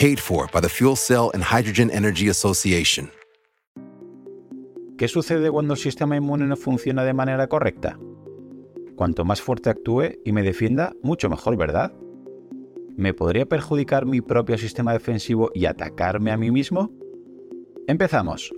Paid for by the Fuel Cell and Hydrogen Energy Association. ¿Qué sucede cuando el sistema inmune no funciona de manera correcta? Cuanto más fuerte actúe y me defienda, mucho mejor, ¿verdad? ¿Me podría perjudicar mi propio sistema defensivo y atacarme a mí mismo? Empezamos.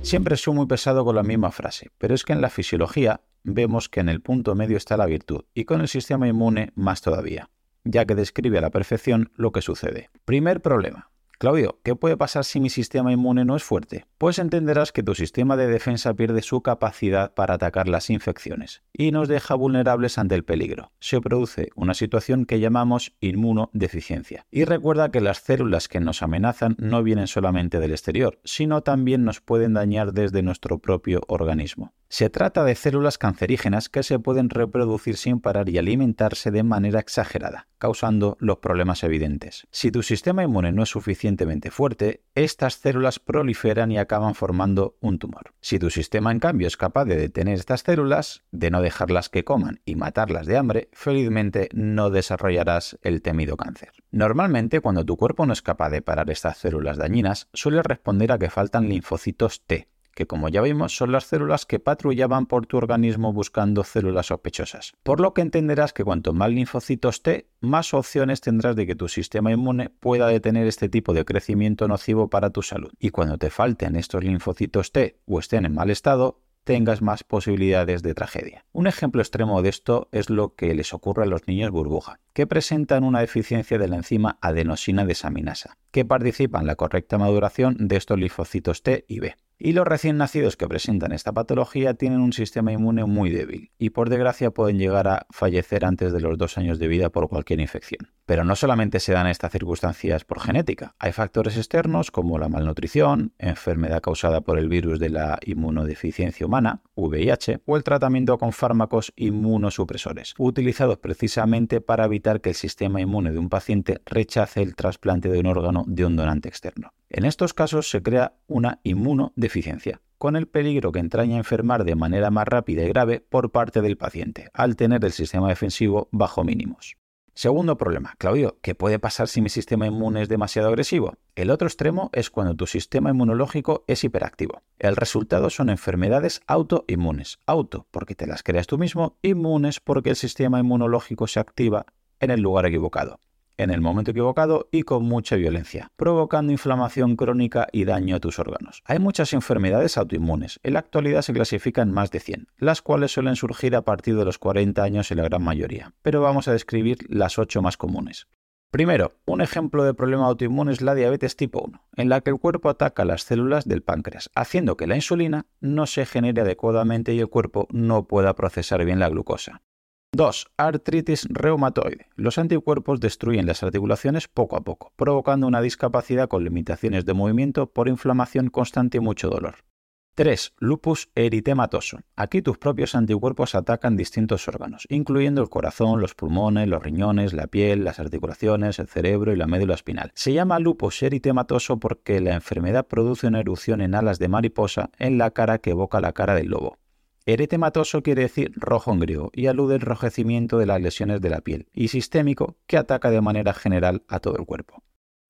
Siempre soy muy pesado con la misma frase, pero es que en la fisiología vemos que en el punto medio está la virtud y con el sistema inmune más todavía, ya que describe a la perfección lo que sucede. Primer problema. Claudio, ¿qué puede pasar si mi sistema inmune no es fuerte? Pues entenderás que tu sistema de defensa pierde su capacidad para atacar las infecciones y nos deja vulnerables ante el peligro. Se produce una situación que llamamos inmunodeficiencia. Y recuerda que las células que nos amenazan no vienen solamente del exterior, sino también nos pueden dañar desde nuestro propio organismo. Se trata de células cancerígenas que se pueden reproducir sin parar y alimentarse de manera exagerada, causando los problemas evidentes. Si tu sistema inmune no es suficientemente fuerte, estas células proliferan y acaban formando un tumor. Si tu sistema en cambio es capaz de detener estas células, de no dejarlas que coman y matarlas de hambre, felizmente no desarrollarás el temido cáncer. Normalmente cuando tu cuerpo no es capaz de parar estas células dañinas, suele responder a que faltan linfocitos T, que como ya vimos son las células que patrullaban por tu organismo buscando células sospechosas. Por lo que entenderás que cuanto más linfocitos T, más opciones tendrás de que tu sistema inmune pueda detener este tipo de crecimiento nocivo para tu salud. Y cuando te falten estos linfocitos T o estén en mal estado, tengas más posibilidades de tragedia. Un ejemplo extremo de esto es lo que les ocurre a los niños burbuja, que presentan una deficiencia de la enzima adenosina desaminasa, que participa en la correcta maduración de estos linfocitos T y B. Y los recién nacidos que presentan esta patología tienen un sistema inmune muy débil y por desgracia pueden llegar a fallecer antes de los dos años de vida por cualquier infección. Pero no solamente se dan estas circunstancias por genética, hay factores externos como la malnutrición, enfermedad causada por el virus de la inmunodeficiencia humana, VIH, o el tratamiento con fármacos inmunosupresores, utilizados precisamente para evitar que el sistema inmune de un paciente rechace el trasplante de un órgano de un donante externo. En estos casos se crea una inmunodeficiencia, con el peligro que entraña enfermar de manera más rápida y grave por parte del paciente, al tener el sistema defensivo bajo mínimos. Segundo problema, Claudio, ¿qué puede pasar si mi sistema inmune es demasiado agresivo? El otro extremo es cuando tu sistema inmunológico es hiperactivo. El resultado son enfermedades autoinmunes. Auto porque te las creas tú mismo, inmunes porque el sistema inmunológico se activa en el lugar equivocado en el momento equivocado y con mucha violencia, provocando inflamación crónica y daño a tus órganos. Hay muchas enfermedades autoinmunes, en la actualidad se clasifican más de 100, las cuales suelen surgir a partir de los 40 años en la gran mayoría, pero vamos a describir las 8 más comunes. Primero, un ejemplo de problema autoinmune es la diabetes tipo 1, en la que el cuerpo ataca las células del páncreas, haciendo que la insulina no se genere adecuadamente y el cuerpo no pueda procesar bien la glucosa. 2. Artritis reumatoide. Los anticuerpos destruyen las articulaciones poco a poco, provocando una discapacidad con limitaciones de movimiento por inflamación constante y mucho dolor. 3. Lupus eritematoso. Aquí tus propios anticuerpos atacan distintos órganos, incluyendo el corazón, los pulmones, los riñones, la piel, las articulaciones, el cerebro y la médula espinal. Se llama lupus eritematoso porque la enfermedad produce una erupción en alas de mariposa en la cara que evoca la cara del lobo. Eretematoso quiere decir rojo en griego y alude al enrojecimiento de las lesiones de la piel, y sistémico que ataca de manera general a todo el cuerpo.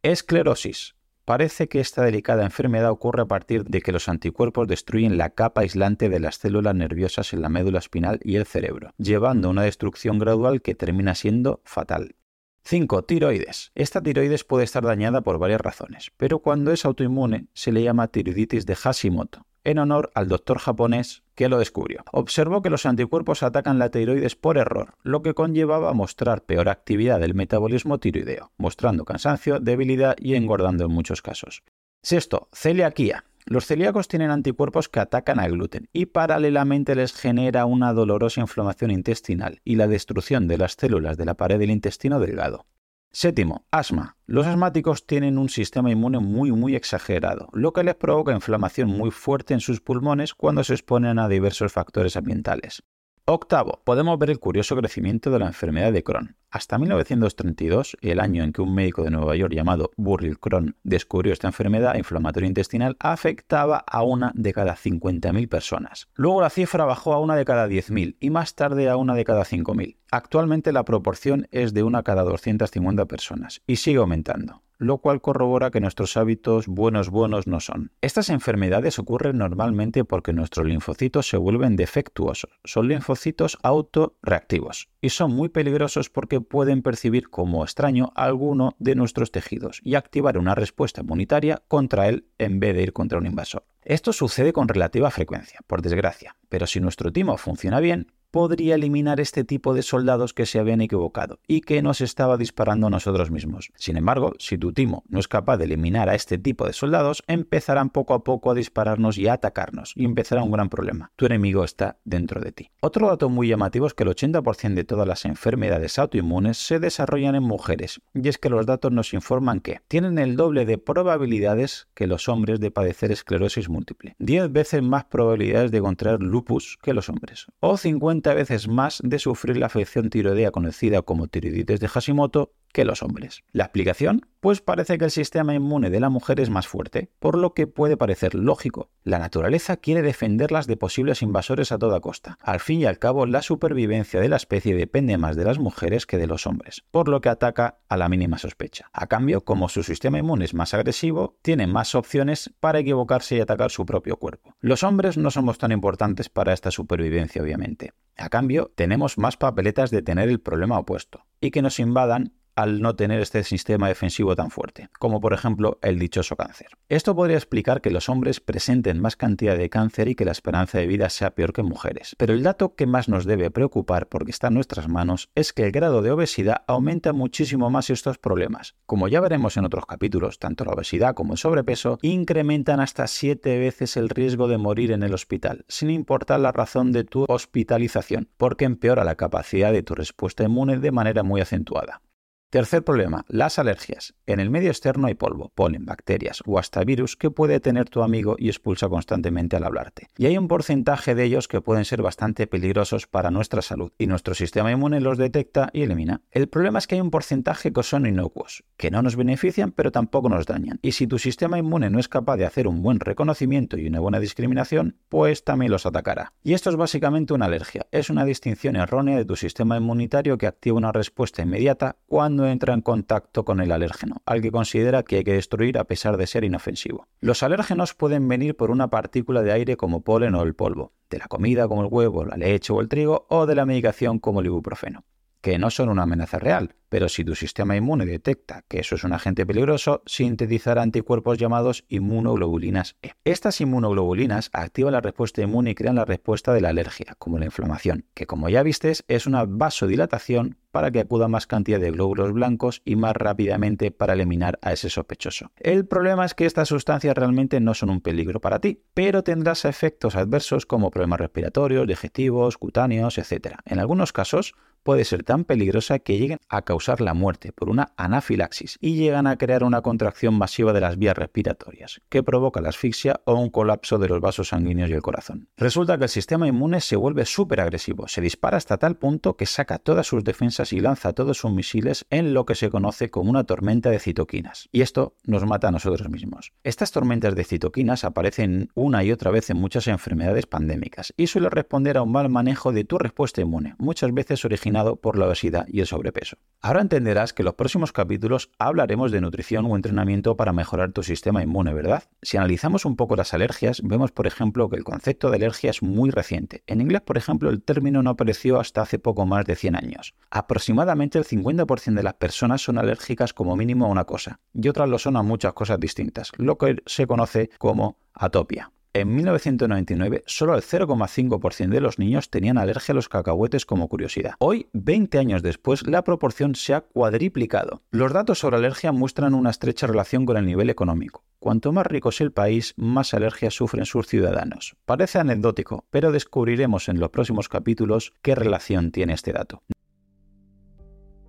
Esclerosis. Parece que esta delicada enfermedad ocurre a partir de que los anticuerpos destruyen la capa aislante de las células nerviosas en la médula espinal y el cerebro, llevando a una destrucción gradual que termina siendo fatal. 5. Tiroides. Esta tiroides puede estar dañada por varias razones, pero cuando es autoinmune se le llama tiroiditis de Hashimoto, en honor al doctor japonés que lo descubrió. Observó que los anticuerpos atacan la tiroides por error, lo que conllevaba a mostrar peor actividad del metabolismo tiroideo, mostrando cansancio, debilidad y engordando en muchos casos. Sexto, celiaquía. Los celíacos tienen anticuerpos que atacan al gluten y paralelamente les genera una dolorosa inflamación intestinal y la destrucción de las células de la pared del intestino delgado. Séptimo, asma. Los asmáticos tienen un sistema inmune muy muy exagerado, lo que les provoca inflamación muy fuerte en sus pulmones cuando se exponen a diversos factores ambientales. Octavo, podemos ver el curioso crecimiento de la enfermedad de Crohn. Hasta 1932, el año en que un médico de Nueva York llamado Burrill Crohn descubrió esta enfermedad inflamatoria intestinal, afectaba a una de cada 50.000 personas. Luego la cifra bajó a una de cada 10.000 y más tarde a una de cada 5.000. Actualmente la proporción es de una cada 250 personas y sigue aumentando lo cual corrobora que nuestros hábitos buenos buenos no son. Estas enfermedades ocurren normalmente porque nuestros linfocitos se vuelven defectuosos. Son linfocitos autorreactivos y son muy peligrosos porque pueden percibir como extraño alguno de nuestros tejidos y activar una respuesta inmunitaria contra él en vez de ir contra un invasor. Esto sucede con relativa frecuencia, por desgracia, pero si nuestro timo funciona bien, podría eliminar este tipo de soldados que se habían equivocado y que nos estaba disparando a nosotros mismos. Sin embargo, si tu timo no es capaz de eliminar a este tipo de soldados, empezarán poco a poco a dispararnos y a atacarnos, y empezará un gran problema. Tu enemigo está dentro de ti. Otro dato muy llamativo es que el 80% de todas las enfermedades autoinmunes se desarrollan en mujeres, y es que los datos nos informan que tienen el doble de probabilidades que los hombres de padecer esclerosis múltiple, 10 veces más probabilidades de contraer lupus que los hombres, o 50 veces más de sufrir la afección tiroidea conocida como tiroiditis de Hashimoto que los hombres. ¿La explicación? Pues parece que el sistema inmune de la mujer es más fuerte, por lo que puede parecer lógico. La naturaleza quiere defenderlas de posibles invasores a toda costa. Al fin y al cabo, la supervivencia de la especie depende más de las mujeres que de los hombres, por lo que ataca a la mínima sospecha. A cambio, como su sistema inmune es más agresivo, tiene más opciones para equivocarse y atacar su propio cuerpo. Los hombres no somos tan importantes para esta supervivencia, obviamente. A cambio, tenemos más papeletas de tener el problema opuesto y que nos invadan al no tener este sistema defensivo tan fuerte, como por ejemplo el dichoso cáncer. Esto podría explicar que los hombres presenten más cantidad de cáncer y que la esperanza de vida sea peor que mujeres. Pero el dato que más nos debe preocupar porque está en nuestras manos es que el grado de obesidad aumenta muchísimo más estos problemas. Como ya veremos en otros capítulos, tanto la obesidad como el sobrepeso incrementan hasta 7 veces el riesgo de morir en el hospital, sin importar la razón de tu hospitalización, porque empeora la capacidad de tu respuesta inmune de manera muy acentuada. Tercer problema, las alergias. En el medio externo hay polvo, polen, bacterias o hasta virus que puede tener tu amigo y expulsa constantemente al hablarte. Y hay un porcentaje de ellos que pueden ser bastante peligrosos para nuestra salud y nuestro sistema inmune los detecta y elimina. El problema es que hay un porcentaje que son inocuos, que no nos benefician pero tampoco nos dañan. Y si tu sistema inmune no es capaz de hacer un buen reconocimiento y una buena discriminación, pues también los atacará. Y esto es básicamente una alergia. Es una distinción errónea de tu sistema inmunitario que activa una respuesta inmediata cuando entra en contacto con el alérgeno, al que considera que hay que destruir a pesar de ser inofensivo. Los alérgenos pueden venir por una partícula de aire como polen o el polvo, de la comida como el huevo, la leche o el trigo, o de la medicación como el ibuprofeno, que no son una amenaza real, pero si tu sistema inmune detecta que eso es un agente peligroso, sintetizará anticuerpos llamados inmunoglobulinas E. Estas inmunoglobulinas activan la respuesta inmune y crean la respuesta de la alergia, como la inflamación, que como ya vistes es una vasodilatación para que acuda más cantidad de glóbulos blancos y más rápidamente para eliminar a ese sospechoso. El problema es que estas sustancias realmente no son un peligro para ti, pero tendrás efectos adversos como problemas respiratorios, digestivos, cutáneos, etc. En algunos casos puede ser tan peligrosa que lleguen a causar usar la muerte por una anafilaxis y llegan a crear una contracción masiva de las vías respiratorias, que provoca la asfixia o un colapso de los vasos sanguíneos y el corazón. Resulta que el sistema inmune se vuelve súper agresivo, se dispara hasta tal punto que saca todas sus defensas y lanza todos sus misiles en lo que se conoce como una tormenta de citoquinas. Y esto nos mata a nosotros mismos. Estas tormentas de citoquinas aparecen una y otra vez en muchas enfermedades pandémicas y suelen responder a un mal manejo de tu respuesta inmune, muchas veces originada por la obesidad y el sobrepeso. Ahora entenderás que en los próximos capítulos hablaremos de nutrición o entrenamiento para mejorar tu sistema inmune, ¿verdad? Si analizamos un poco las alergias, vemos por ejemplo que el concepto de alergia es muy reciente. En inglés, por ejemplo, el término no apareció hasta hace poco más de 100 años. Aproximadamente el 50% de las personas son alérgicas como mínimo a una cosa, y otras lo son a muchas cosas distintas, lo que se conoce como atopia. En 1999, solo el 0,5% de los niños tenían alergia a los cacahuetes como curiosidad. Hoy, 20 años después, la proporción se ha cuadriplicado. Los datos sobre alergia muestran una estrecha relación con el nivel económico. Cuanto más rico es el país, más alergias sufren sus ciudadanos. Parece anecdótico, pero descubriremos en los próximos capítulos qué relación tiene este dato.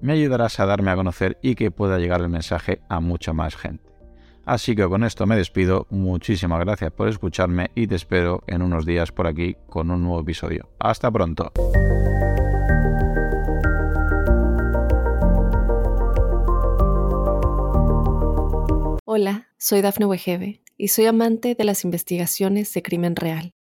me ayudarás a darme a conocer y que pueda llegar el mensaje a mucha más gente. Así que con esto me despido, muchísimas gracias por escucharme y te espero en unos días por aquí con un nuevo episodio. Hasta pronto. Hola, soy Dafne Wegebe y soy amante de las investigaciones de crimen real.